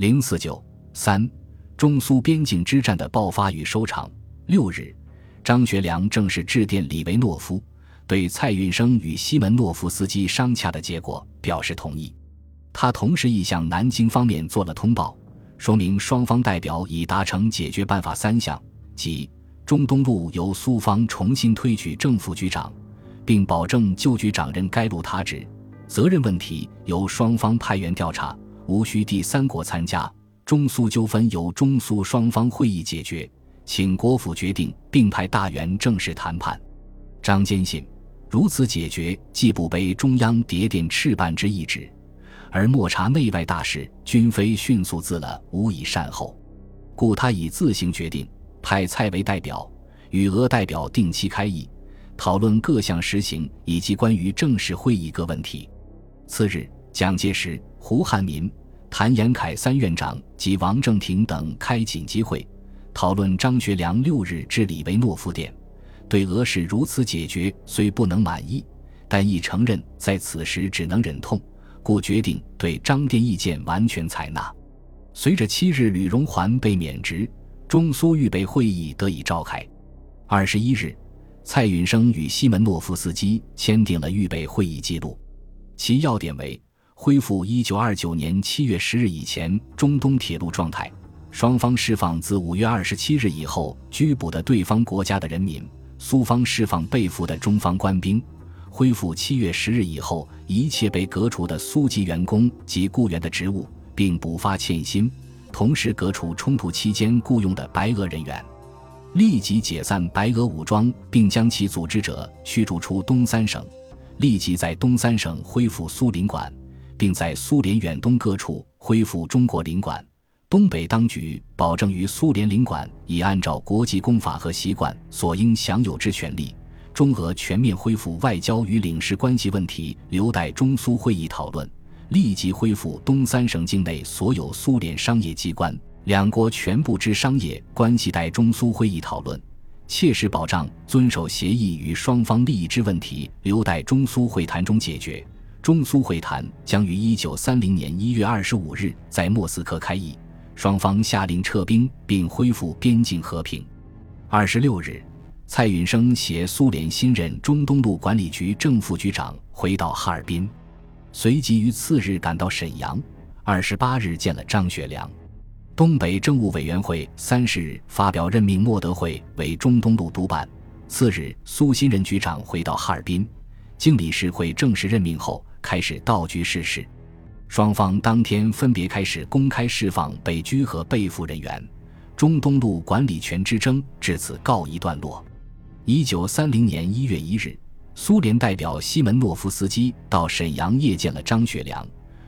零四九三，中苏边境之战的爆发与收场。六日，张学良正式致电李维诺夫，对蔡运生与西门诺夫斯基商洽的结果表示同意。他同时亦向南京方面做了通报，说明双方代表已达成解决办法三项，即中东路由苏方重新推举正副局长，并保证旧局长任该路他职，责任问题由双方派员调查，无需第三国参加。中苏纠纷由中苏双方会议解决，请国府决定，并派大员正式谈判。张坚信，如此解决既不背中央叠电赤绊之意志。而莫察内外大事，均非迅速自了，无以善后，故他已自行决定派蔡为代表，与俄代表定期开议，讨论各项实行以及关于正式会议各问题。次日，蒋介石、胡汉民、谭延闿三院长及王正廷等开紧急会，讨论张学良六日至李维诺夫店，对俄事如此解决虽不能满意，但亦承认在此时只能忍痛。故决定对张电意见完全采纳。随着七日吕荣桓被免职，中苏预备会议得以召开。二十一日，蔡允生与西门诺夫斯基签订了预备会议记录，其要点为恢复一九二九年七月十日以前中东铁路状态，双方释放自五月二十七日以后拘捕的对方国家的人民，苏方释放被俘的中方官兵。恢复七月十日以后一切被革除的苏籍员工及雇员的职务，并补发欠薪，同时革除冲突期间雇佣的白俄人员，立即解散白俄武装，并将其组织者驱逐出东三省，立即在东三省恢复苏领馆，并在苏联远东各处恢复中国领馆。东北当局保证于苏联领馆已按照国际公法和习惯所应享有之权利。中俄全面恢复外交与领事关系问题留待中苏会议讨论。立即恢复东三省境内所有苏联商业机关，两国全部之商业关系待中苏会议讨论。切实保障遵守协议与双方利益之问题留待中苏会谈中解决。中苏会谈将于一九三零年一月二十五日在莫斯科开议，双方下令撤兵并恢复边境和平。二十六日。蔡允生携苏联新任中东路管理局正副局长回到哈尔滨，随即于次日赶到沈阳。二十八日见了张学良。东北政务委员会三十日发表任命莫德惠为中东路督办。次日，苏新任局长回到哈尔滨，经理事会正式任命后，开始道具事事。双方当天分别开始公开释放被拘和被俘人员，中东路管理权之争至此告一段落。一九三零年一月一日，苏联代表西门诺夫斯基到沈阳谒见了张学良，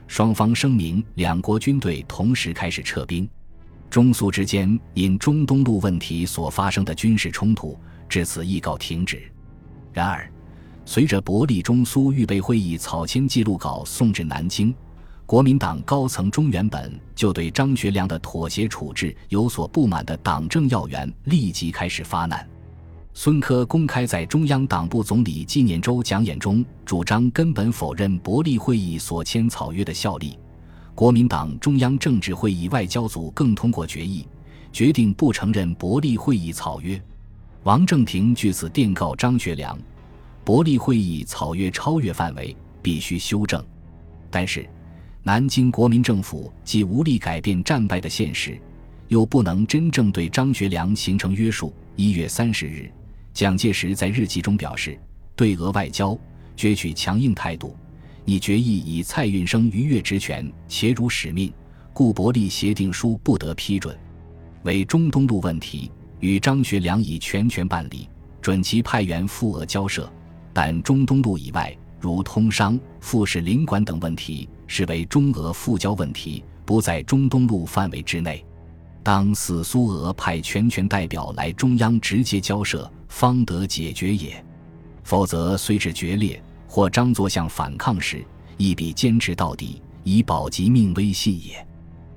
双方声明两国军队同时开始撤兵。中苏之间因中东路问题所发生的军事冲突至此亦告停止。然而，随着伯利中苏预备会议草签记录稿送至南京，国民党高层中原本就对张学良的妥协处置有所不满的党政要员立即开始发难。孙科公开在中央党部总理纪念周讲演中，主张根本否认伯利会议所签草约的效力。国民党中央政治会议外交组更通过决议，决定不承认伯利会议草约。王正廷据此电告张学良：伯利会议草约超越范围，必须修正。但是，南京国民政府既无力改变战败的现实，又不能真正对张学良形成约束。一月三十日。蒋介石在日记中表示：“对俄外交攫取强硬态度，拟决议以蔡运生逾越职权，且辱使命，故伯利协定书不得批准。为中东路问题，与张学良已全权办理，准其派员赴俄交涉。但中东路以外，如通商、副使领馆等问题，视为中俄复交问题，不在中东路范围之内。当四苏俄派全权代表来中央直接交涉。”方得解决也，否则虽至决裂或张作相反抗时，亦必坚持到底，以保及命威信也。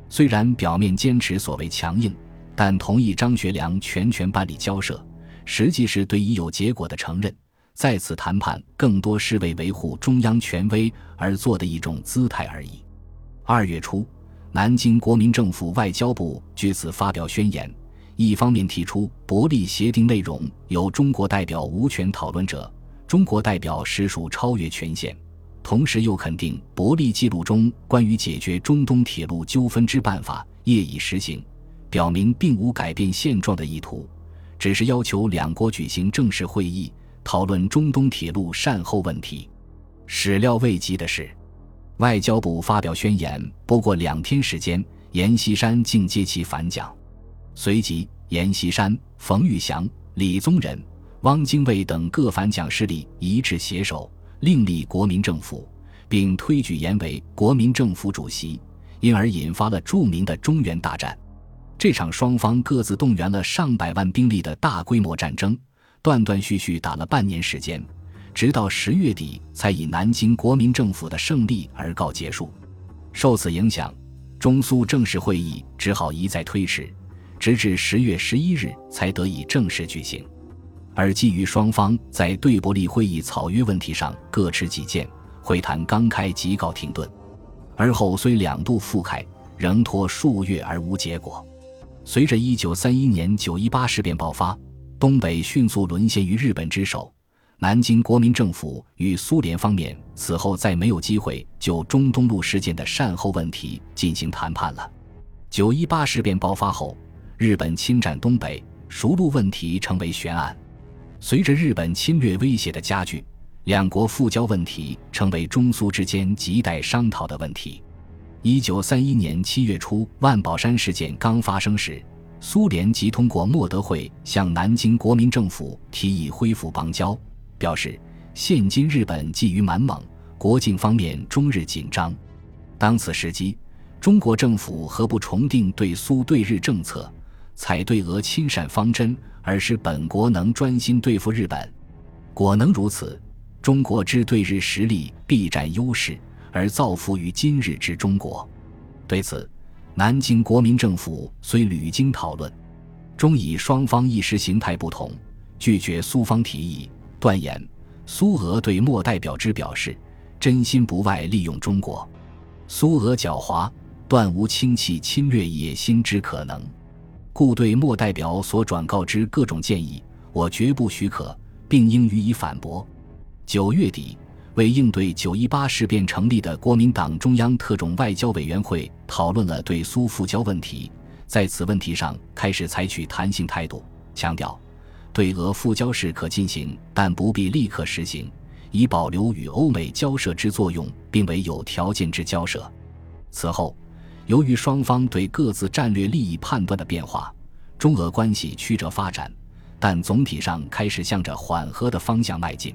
虽然表面坚持所谓强硬，但同意张学良全权办理交涉，实际是对已有结果的承认。在此谈判，更多是为维护中央权威而做的一种姿态而已。二月初，南京国民政府外交部据此发表宣言，一方面提出伯利协定内容由中国代表无权讨论者，中国代表实属超越权限；同时又肯定伯利记录中关于解决中东铁路纠纷之办法业已实行，表明并无改变现状的意图，只是要求两国举行正式会议讨论中东铁路善后问题。始料未及的是。外交部发表宣言，不过两天时间，阎锡山竟接其反蒋。随即，阎锡山、冯玉祥、李宗仁、汪精卫等各反蒋势力一致携手，另立国民政府，并推举阎为国民政府主席，因而引发了著名的中原大战。这场双方各自动员了上百万兵力的大规模战争，断断续续打了半年时间。直到十月底，才以南京国民政府的胜利而告结束。受此影响，中苏正式会议只好一再推迟，直至十月十一日才得以正式举行。而基于双方在对伯利会议草约问题上各持己见，会谈刚开即告停顿。而后虽两度复开，仍拖数月而无结果。随着一九三一年九一八事变爆发，东北迅速沦陷于日本之手。南京国民政府与苏联方面此后再没有机会就中东路事件的善后问题进行谈判了。九一八事变爆发后，日本侵占东北，熟路问题成为悬案。随着日本侵略威胁的加剧，两国复交问题成为中苏之间亟待商讨的问题。一九三一年七月初，万宝山事件刚发生时，苏联即通过莫德会向南京国民政府提议恢复邦交。表示，现今日本觊觎满蒙，国境方面终日紧张。当此时机，中国政府何不重定对苏对日政策，采对俄亲善方针，而使本国能专心对付日本？果能如此，中国之对日实力必占优势，而造福于今日之中国。对此，南京国民政府虽屡经讨论，终以双方意识形态不同，拒绝苏方提议。断言，苏俄对莫代表之表示，真心不外利用中国。苏俄狡猾，断无轻弃侵略野心之可能。故对莫代表所转告之各种建议，我绝不许可，并应予以反驳。九月底，为应对九一八事变成立的国民党中央特种外交委员会讨论了对苏复交问题，在此问题上开始采取弹性态度，强调。对俄复交是可进行，但不必立刻实行，以保留与欧美交涉之作用，并为有条件之交涉。此后，由于双方对各自战略利益判断的变化，中俄关系曲折发展，但总体上开始向着缓和的方向迈进。